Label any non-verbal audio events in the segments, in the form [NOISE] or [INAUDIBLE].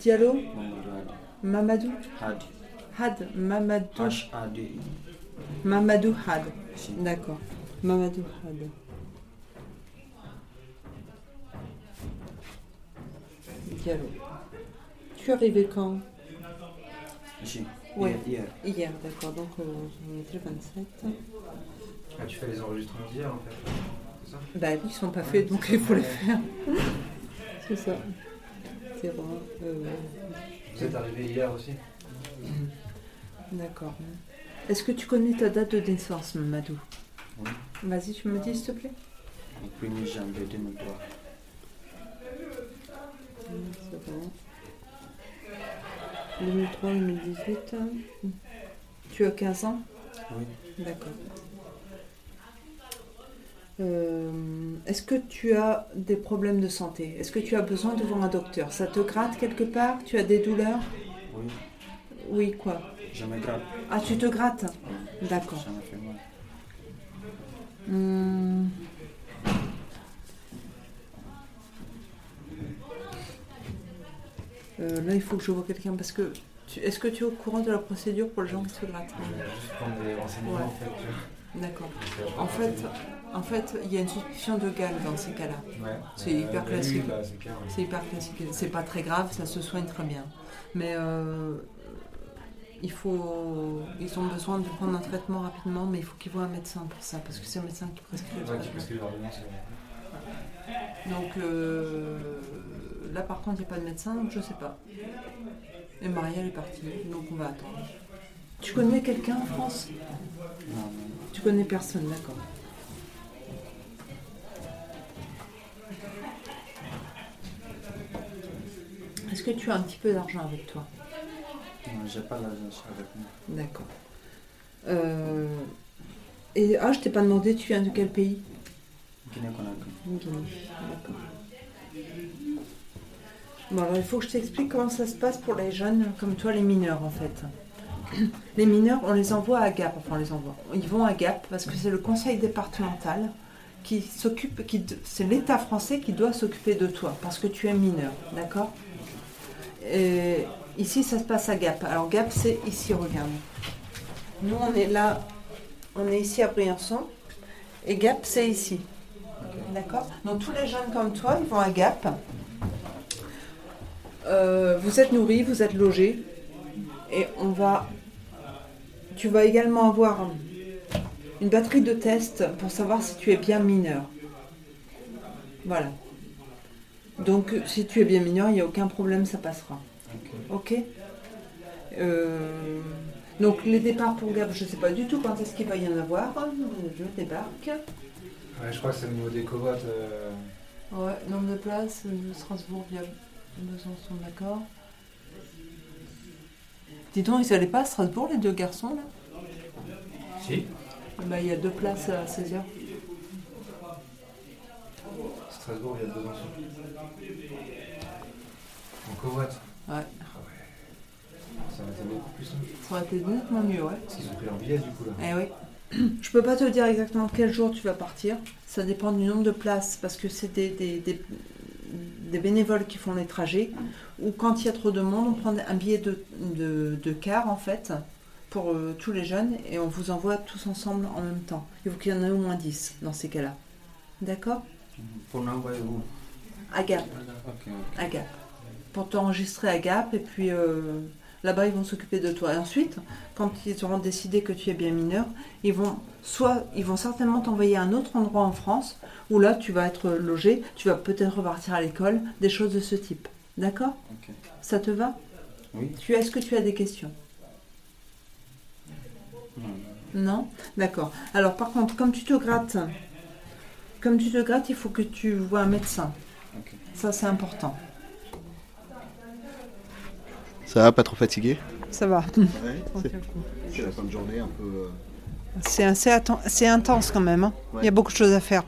Diallo? Mamadou? Hadi. Diallo, Mamadou. Had, Mamadou, Had. D'accord. Mamadou Had. Diallo. Tu es arrivé quand? Ici. Ouais. Hier. hier. D'accord. Donc, euh, on était le 27. Ah, tu fais les enregistrements d'hier en fait C'est ça? Bah oui, ils sont pas faits, donc il faut les faire. [LAUGHS] C'est ça. Vous êtes arrivé hier aussi D'accord. Est-ce que tu connais ta date de naissance, Mamadou Oui. Vas-y, tu me dis, s'il te plaît. Au 1er janvier 2003. C'est bon. 2003, 2018. Tu as 15 ans Oui. D'accord. Euh, Est-ce que tu as des problèmes de santé? Est-ce que tu as besoin de voir un docteur? Ça te gratte quelque part? Tu as des douleurs? Oui. Oui, quoi? Je me gratte. Ah, tu te grattes? Oui. D'accord. Ça me fait mal. Hmm. Euh, là, il faut que je vois quelqu'un parce que. Est-ce que tu es au courant de la procédure pour les gens qui se grattent Je prendre des renseignements Ouais. en fait. D'accord. En fait, en fait, il y a une suspicion de gale dans ces cas-là. Ouais. C'est hyper bah classique. Bah, c'est ouais. C'est hyper classique. C'est pas très grave, ça se soigne très bien. Mais euh, il faut, ils ont besoin de prendre un traitement rapidement, mais il faut qu'ils voient un médecin pour ça, parce que c'est un médecin qui prescrit le Ouais, l'ordonnance. ouais. Donc euh, là, par contre, il n'y a pas de médecin, donc je sais pas. Et Marielle est partie, donc on va attendre. Tu connais quelqu'un en France? Non. Tu connais personne, d'accord. Est-ce que tu as un petit peu d'argent avec toi? Non, j'ai pas l'argent avec moi. D'accord. Euh, Et ah, je t'ai pas demandé, tu viens de quel pays? Guinée-Conakry. Guinée. D'accord. Bon, alors il faut que je t'explique comment ça se passe pour les jeunes comme toi, les mineurs en fait. [COUGHS] Les mineurs, on les envoie à Gap, enfin on les envoie. Ils vont à Gap parce que c'est le conseil départemental qui s'occupe, c'est l'État français qui doit s'occuper de toi parce que tu es mineur, d'accord? Ici ça se passe à Gap. Alors Gap c'est ici, regarde. Nous on est là, on est ici à Briançon et Gap c'est ici. D'accord? Donc tous les jeunes comme toi, ils vont à Gap. Euh, vous êtes nourris, vous êtes logés. Et on va. Tu vas également avoir une batterie de tests pour savoir si tu es bien mineur. Voilà. Donc si tu es bien mineur, il n'y a aucun problème, ça passera. Ok. Euh, Donc les départs pour Gap, je ne sais pas du tout quand est-ce qu'il va y en avoir. Je débarque. Ouais, je crois que c'est au niveau des covoites. euh, Ouais, nombre de places, de Strasbourg via Besançon, d'accord. Dis donc, ils allaient pas à Strasbourg, les deux garçons, là? Si Bah, il y a deux places à 16h. Strasbourg, il y a deux enfants. En covoite. Ouais, Ah ouais. Ça aurait été beaucoup plus simple. ça aurait été nettement mieux, ouais. Parce qu'ils ont pris leur billet du coup là. Eh oui. [CLEARS THROAT] Je peux pas te dire exactement quel jour tu vas partir. Ça dépend du nombre de places, parce que c'est des, des, des- des bénévoles qui font les trajets. Ou quand il y a trop de monde, on prend un billet de, de, de car, en fait, pour euh, tous les jeunes, et on vous envoie tous ensemble en même temps. Il faut qu'il y en ait au moins 10 dans ces cas-là. D'accord? Pour l'envoyer où? À Gap. À Gap. Pour t'enregistrer à Gap et puis euh, là-bas ils vont s'occuper de toi. Et ensuite, quand ils auront décidé que tu es bien mineur, ils vont soit ils vont certainement t'envoyer à un autre endroit en France où là tu vas être logé, tu vas peut-être repartir à l'école, des choses de ce type. D'accord? Ça te va? Oui Tu est-ce que tu as des questions? Non. Non? D'accord. Alors par contre, comme tu te grattes, comme tu te grattes, il faut que tu vois un médecin. Ça c'est important. Ça va, pas trop fatigué Ça va. c'est la fin de journée un peu. euh, C'est assez c'est intense quand même. hein. Ouais. Il y a beaucoup de choses à faire.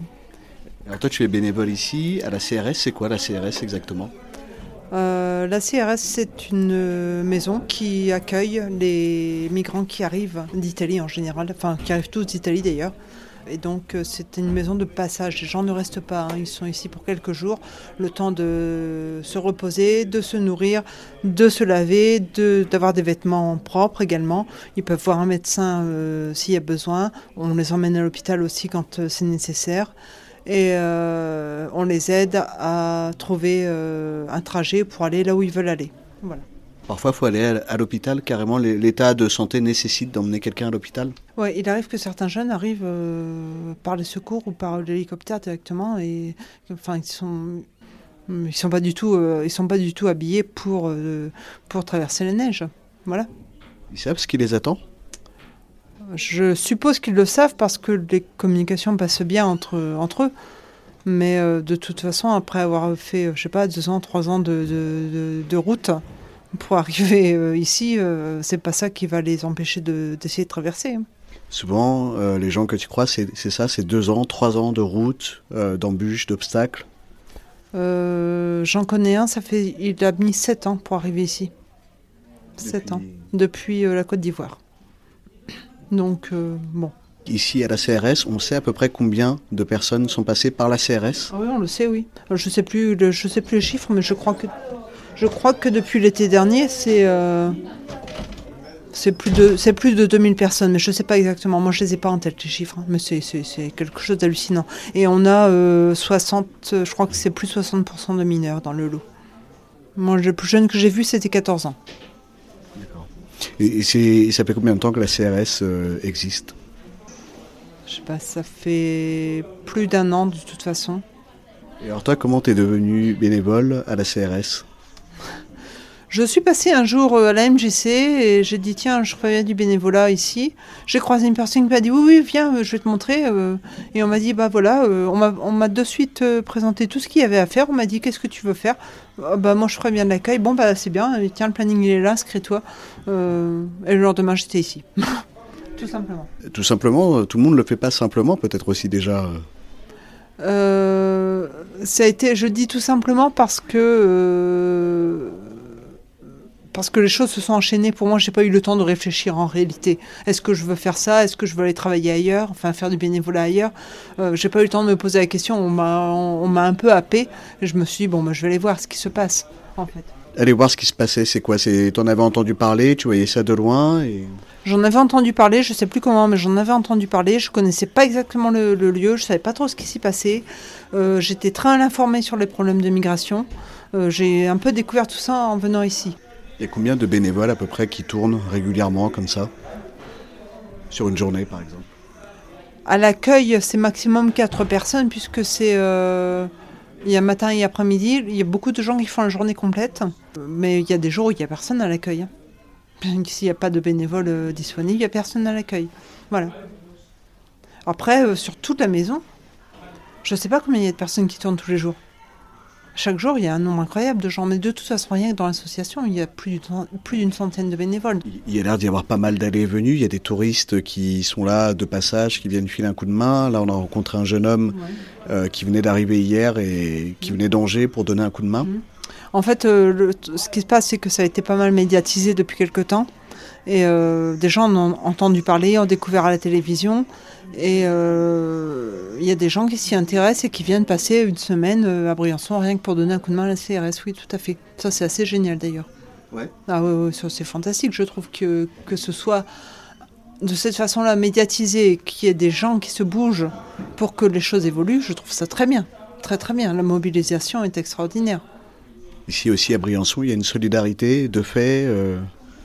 Alors toi, tu es bénévole ici à la CRS. C'est quoi la CRS exactement? Euh, la CRS, c'est une euh, maison qui accueille les migrants qui arrivent d'Italie en général, enfin qui arrivent tous d'Italie d'ailleurs. Et donc euh, c'est une maison de passage. Les gens ne restent pas, hein. ils sont ici pour quelques jours, le temps de se reposer, de se nourrir, de se laver, d'avoir des vêtements propres également. Ils peuvent voir un médecin euh, s'il y a besoin. On les emmène à l'hôpital aussi quand euh, c'est nécessaire et on les aide à trouver un trajet pour aller là où ils veulent aller. Voilà. Parfois, il faut aller à l'hôpital. Carrément, l'é- l'état de santé nécessite d'emmener quelqu'un à l'hôpital. Ouais, il arrive que certains jeunes arrivent euh, par les secours ou par l'hélicoptère directement et enfin ils sont ils sont pas du tout euh, ils sont pas du tout habillés pour euh, pour traverser les neiges. Voilà. Ils savent ce qui les attend? Je suppose qu'ils le savent parce que les communications passent bien entre, entre eux. Mais euh, de toute façon, après avoir fait, je sais pas, deux ans, trois ans de, de, de- de route pour arriver euh, ici, euh, c'est pas ça qui va les empêcher de- d'essayer de, traverser. hein. Souvent, euh, les gens que tu crois, c'est ça, c'est deux ans, trois ans de route, euh, d'embûches, d'obstacles? J'en connais un, ça fait, il a mis sept ans pour arriver ici. Sept ans, depuis la Côte d'Ivoire. Donc, bon. Ici, à la CRS, on sait à peu près combien de personnes sont passées par la CRS. Ah oui, on le sait, oui. Je sais plus, le- je sais plus les chiffres, mais je crois que je crois que depuis l'été dernier, c'est euh, c'est plus de plus de 2000 personnes, mais je sais pas exactement. Moi, je les ai pas en tête les chiffres, hein, mais c'est quelque chose d'hallucinant. Et on a euh, 60, euh, je crois que c'est plus 60% de mineurs dans le lot. Moi, le plus jeune que j'ai vu, c'était 14 ans. Et c'est- et ça fait combien de temps que la CRS euh, existe? Je sais pas, ça fait plus d'un an de toute façon. Et alors toi, comment t'es devenu bénévole à la CRS Je suis passée un jour euh, à la MJC et j'ai dit tiens, je ferais bien du bénévolat ici. J'ai croisé une personne qui m'a dit oui, oui, viens, euh, je vais te montrer. euh. Et on m'a dit bah voilà, on m'a- de suite présenté tout ce qu'il y avait à faire. On m'a dit qu'est-ce que tu veux faire? Ah, Bah moi je ferais bien de l'accueil. Bon bah c'est bien, tiens le planning il est là, inscris-toi. Et le lendemain j'étais ici. [LAUGHS] tout simplement. Tout simplement, tout le monde le fait pas simplement, peut-être aussi déjà. euh, Euh, ça a été, je dis tout simplement parce que euh, parce que les choses se sont enchaînées. Pour moi, j'ai pas eu le temps de réfléchir en réalité. Est-ce que je veux faire ça? Est-ce que je veux aller travailler ailleurs? Enfin, faire du bénévolat ailleurs? Euh, J'ai pas eu le temps de me poser la question. On m'a on, on m'a un peu happé. Et je me suis dit bon, bah, je vais aller voir ce qui se passe en fait. Aller voir ce qui se passait, c'est quoi? C'est t'en avais entendu parler, tu voyais ça de loin et J'en avais entendu parler, je sais plus comment, mais j'en avais entendu parler. Je connaissais pas exactement le, le lieu, je savais pas trop ce qui s'y passait. Euh, J'étais très mal informée sur les problèmes de migration. Euh, J'ai un peu découvert tout ça en venant ici. Il y a combien de bénévoles à peu près qui tournent régulièrement comme ça sur une journée par exemple? À l'accueil, c'est maximum 4 personnes puisque c'est euh, il y a matin et après-midi. Il y a beaucoup de gens qui font la journée complète, mais il y a des jours où il y a personne à l'accueil. hein. [LAUGHS] S'il n'y a pas de bénévoles euh, disponibles, il n'y a personne à l'accueil. Voilà. Après, euh, sur toute la maison, je ne sais pas combien il y a de personnes qui tournent tous les jours. Chaque jour, il y a un nombre incroyable de gens, mais de toute façon, rien que dans l'association, il y a plus d'une centaine de bénévoles. Il y a l'air d'y avoir pas mal d'allées et venues. Il y a des touristes qui sont là de passage, qui viennent filer un coup de main. Là, on a rencontré un jeune homme euh, qui venait d'arriver hier et qui venait d'Angers pour donner un coup de main. Mhm. En fait, euh, le- ce qui se passe, c'est que ça a été pas mal médiatisé depuis quelque temps. Et euh, des gens en ont entendu parler, ont découvert à la télévision. Et euh, il y a des gens qui s'y intéressent et qui viennent passer une semaine euh, à Briançon rien que pour donner un coup de main à la CRS. Oui, tout à fait. Ça, c'est assez génial d'ailleurs. Ouais. Ah oui, oui, ça, c'est fantastique. Je trouve que, que ce soit de cette façon-là médiatisé, qu'il y ait des gens qui se bougent pour que les choses évoluent, je trouve ça très bien. Très très bien. La mobilisation est extraordinaire. Ici aussi à Briançon, il y a une solidarité de fait. euh,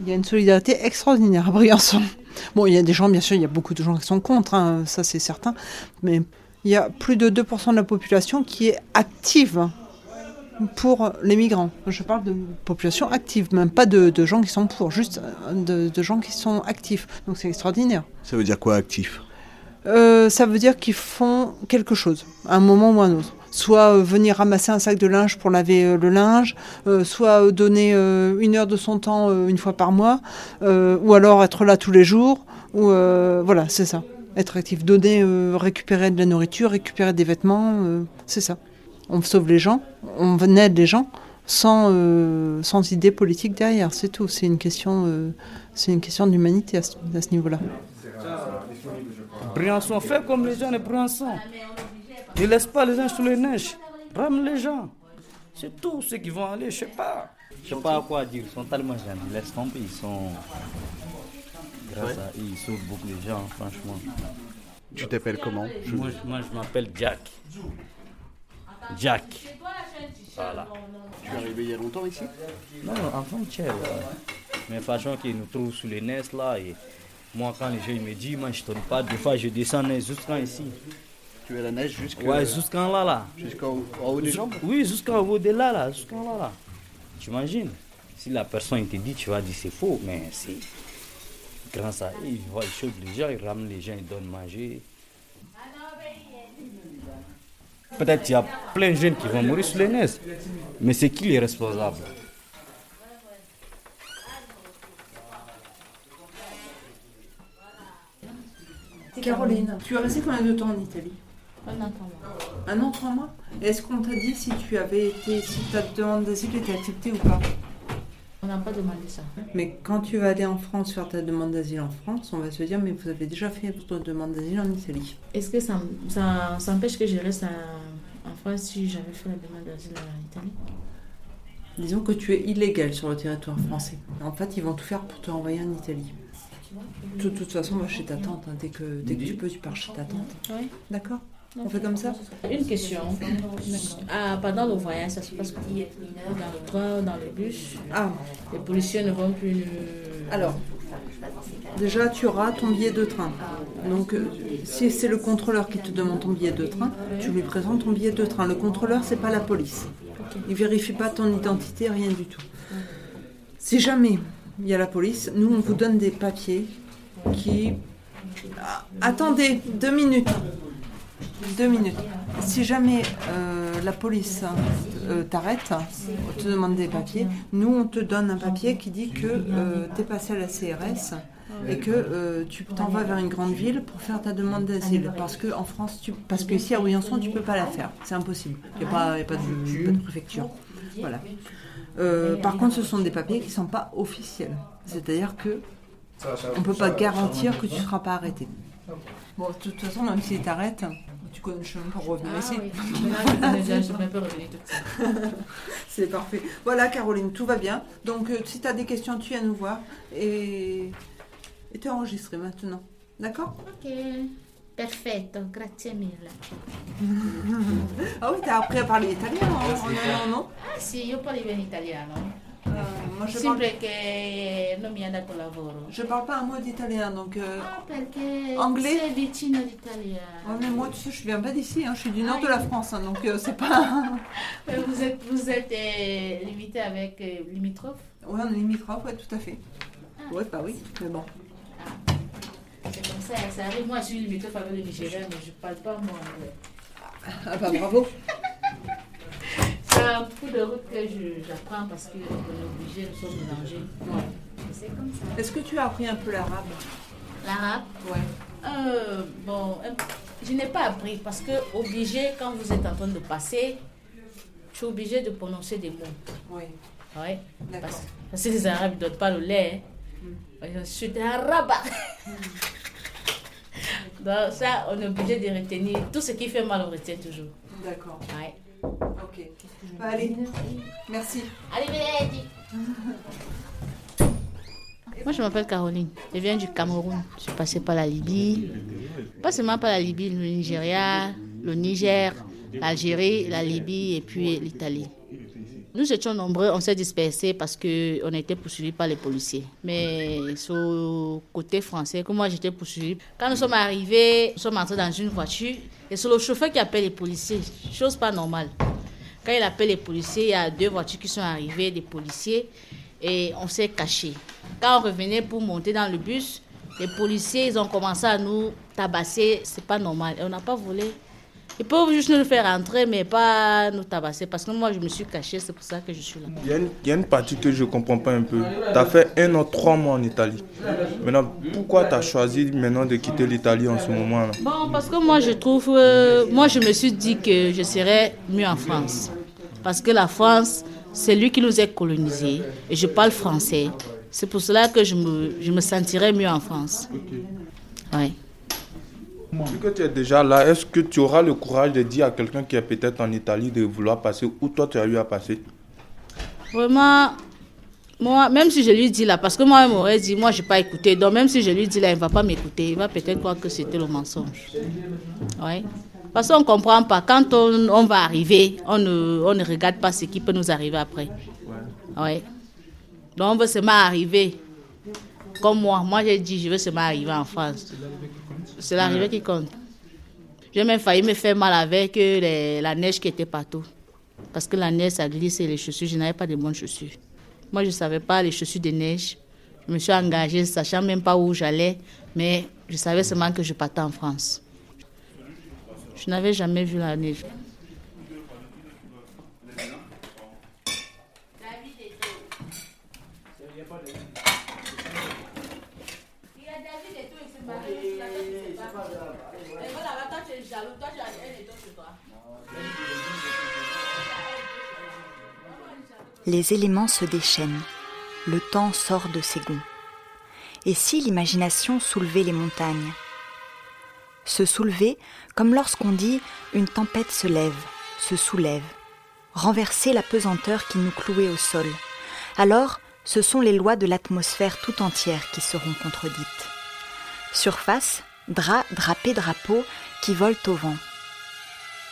Il y a une solidarité extraordinaire à Briançon. [LAUGHS] Bon, il y a des gens, bien sûr, il y a beaucoup de gens qui sont contre, hein, ça c'est certain, mais il y a plus de 2% de la population qui est active pour les migrants. Je parle de population active, même pas de, de gens qui sont pour, juste euh, de, de gens qui sont actifs. Donc c'est extraordinaire. Ça veut dire quoi actif Euh, ça veut dire qu'ils font quelque chose, à un moment ou à un autre. Soit venir ramasser un sac de linge pour laver le linge, soit donner une heure de son temps une fois par mois, ou alors être là tous les jours. Ou voilà, c'est ça. Être actif, donner, récupérer de la nourriture, récupérer des vêtements, c'est ça. On sauve les gens, on aide les gens sans, sans idée politique derrière, c'est tout. C'est une question, question d'humanité à ce, niveau-là. Briançon, fais comme les gens de Briançon. Ne laisse pas les gens sous les neiges. Rame les gens. C'est tout ceux qui vont aller, je sais pas. Je sais pas quoi dire, ils sont tellement jeunes. Laisse tomber, ils sont. Grâce à eux, ils sauvent beaucoup de gens, franchement. Tu t'appelles comment? Moi, moi, je m'appelle Jack. Jack. Voilà. Tu es arrivé il y a longtemps ici? Non, avant-hier. Mais franchement, qu'ils nous trouvent sous les neiges là. Et moi, quand les gens me disent, moi, je ne tourne pas, des fois, je descends jusqu'en ici. Tu es la neige jusqu'à. Ouais, jusqu'en là, là. Jusqu'en haut des jambes Oui, jusqu'en haut de là, là. Jusqu'en là, là. Tu imagines? Si la personne te dit, tu vas dire c'est faux, mais c'est. Grâce à eux, ils voient, ils chauffent les gens, ils ramenent les gens, ils donnent manger. Peut-être qu'il y a plein de jeunes qui vont mourir sur les neiges. Mais c'est qui les responsables? Caroline, tu es restée combien de temps en Italie? Un an, trois mois. Un an, trois mois Est-ce qu'on t'a dit si tu avais été, si ta demande d'asile était acceptée ou pas On n'a pas demandé ça. Mais quand tu vas aller en France faire ta demande d'asile en France, on va se dire mais vous avez déjà fait votre demande d'asile en Italie. Est-ce que ça, ça, ça empêche que je reste en, en France si j'avais fait la demande d'asile en Italie? Disons que tu es illégal sur le territoire français. En fait, ils vont tout faire pour te renvoyer en Italie. De toute façon, moi, chez ta tante, hein, dès, que, dès que tu peux, tu pars chez ta tante. Oui. D'accord? On fait comme ça Une question. Ah, pendant le voyage, ça se passe comment Dans le train, dans le bus? Ah, Les policiers ne vont plus. le- alors, déjà, tu auras ton billet de train. Donc, euh, si c'est le contrôleur qui te demande ton billet de train, tu lui présentes ton billet de train. Le contrôleur, c'est pas la police. Il vérifie pas ton identité, rien du tout. Si jamais il y a la police, nous, on vous donne des papiers qui... Ah, attendez, deux minutes. Deux minutes. Si jamais euh, la police euh, t'arrête, te demande des papiers, nous, on te donne un papier qui dit que tu es passé à la CRS et que euh, tu t'en vas vers une grande ville pour faire ta demande d'asile. Parce que en France, tu, parce que ici à Briançon, tu peux pas la faire. C'est impossible. Il n'y a, pas, il y a pas de, pas de préfecture. Voilà. Euh, par contre, ce sont des papiers qui ne sont pas officiels. C'est-à-dire que on ne peut pas garantir que tu ne seras pas arrêté. Bon, de toute façon, même s'ils t'arrêtent, tu connais le chemin pour revenir Ah ici. oui. [LAUGHS] [LAUGHS] C'est parfait. Voilà, Caroline, tout va bien. Donc, euh, si tu as des questions, tu viens nous voir. Et tu es enregistré maintenant. D'accord? Ok. Perfetto, grazie mille. [LAUGHS] Ah oui, tu as appris à parler italien hein, en allant, non? Ah sì, io parlo in italiano. Euh, Moi, je parle, Sempre che non mi ha dato lavoro. je parle pas un mot d'italien, donc... euh, Ah, perché Anglais? sei vicino all'italiano. ouais, mais moi, tu sais, je viens pas d'ici, hein, je suis du nord de la France, hein, donc euh, c'est pas... [LAUGHS] [LAUGHS] Vous êtes, vous êtes euh, limité avec euh, limitrophe? Ouais, on est limitrophe, ouais, tout à fait. Ouais, bah oui, mais bon. C'est comme ça, ça arrive. Moi, je suis limitrophe avec le Nigeria, mais je parle pas moi anglais. Ah bah bravo. [LAUGHS] C'est un coup de route que j'apprends parce qu'on est obligé, nous sommes mélangés. Ouais. C'est comme ça. Est-ce que tu as appris un peu l'arabe? L'arabe? Ouais. Euh, bon, euh, je n'ai pas appris parce que obligé, quand vous êtes en train de passer, je suis obligé de prononcer des mots. Oui, d'accord. Parce, parce que les Arabes ne donnent pas le lait. hein. Je suis arabe. [LAUGHS] Donc ça, on est obligé de retenir. Tout ce qui fait mal, on retient toujours. D'accord, Ouais. Ok. Bah, allez, merci. Arrivederci. Moi, je m'appelle Caroline. Je viens du Cameroun. Je suis passée par la Libye. Pas seulement par la Libye, le Nigeria, le Niger, l'Algérie, la Libye et puis l'Italie. Nous étions nombreux, on s'est dispersés parce qu'on était poursuivis par les policiers. Mais sur le côté français, comme moi j'étais poursuivi, quand nous sommes arrivés, nous sommes entrés dans une voiture et c'est le chauffeur qui appelle les policiers. Chose pas normale. Quand il appelle les policiers, il y a deux voitures qui sont arrivées, des policiers, et on s'est cachés. Quand on revenait pour monter dans le bus, les policiers, ils ont commencé à nous tabasser. C'est pas normal. Et on n'a pas volé. Ils peuvent juste nous faire entrer, mais pas nous tabasser. Parce que moi, je me suis caché, c'est pour ça que je suis là. Il y, a une, il y a une partie que je ne comprends pas un peu. Tu as fait un an, trois mois en Italie. Maintenant, pourquoi tu as choisi maintenant de quitter l'Italie en ce moment-là? Bon, parce que moi, je trouve. euh, moi, je me suis dit que je serais mieux en France. Parce que la France, c'est lui qui nous a colonisés. Et je parle français. C'est pour cela que je me, je me sentirais mieux en France. Oui. Vu que tu es déjà là, est-ce que tu auras le courage de dire à quelqu'un qui est peut-être en Italie de vouloir passer où toi tu as eu à passer? Vraiment, moi, même si je lui dis là, parce que moi, il m'aurait dit, moi, je n'ai pas écouté. Donc, même si je lui dis là, il ne va pas m'écouter. Il va peut-être croire que c'était le mensonge. Oui. Parce qu'on ne comprend pas. Quand on, on va arriver, on ne, on ne regarde pas ce qui peut nous arriver après. Oui. Donc, on veut seulement arriver. Comme moi. Moi, j'ai dit, je veux seulement arriver en France. C'est l'arrivée qui compte. J'ai même failli me faire mal avec euh, la neige qui était partout. Parce que la neige, ça glisse les chaussures, je n'avais pas de bonnes chaussures. Moi, je ne savais pas les chaussures de neige. Je me suis engagée, sachant même pas où j'allais, mais je savais seulement que je partais en France. Je n'avais jamais vu la neige. Les éléments se déchaînent, le temps sort de ses gonds. Et si l'imagination soulevait les montagnes? Se soulever comme lorsqu'on dit une tempête se lève, se soulève, renverser la pesanteur qui nous clouait au sol. Alors, ce sont les lois de l'atmosphère tout entière qui seront contredites. Surface, drap, drapé, drapeau qui volent au vent.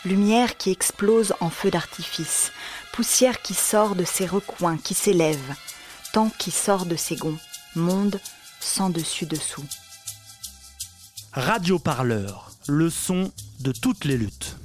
Lumière qui explose en feu d'artifice, poussière qui sort de ses recoins, qui s'élève, temps qui sort de ses gonds, monde sans dessus-dessous. Radio Parleur, le son de toutes les luttes.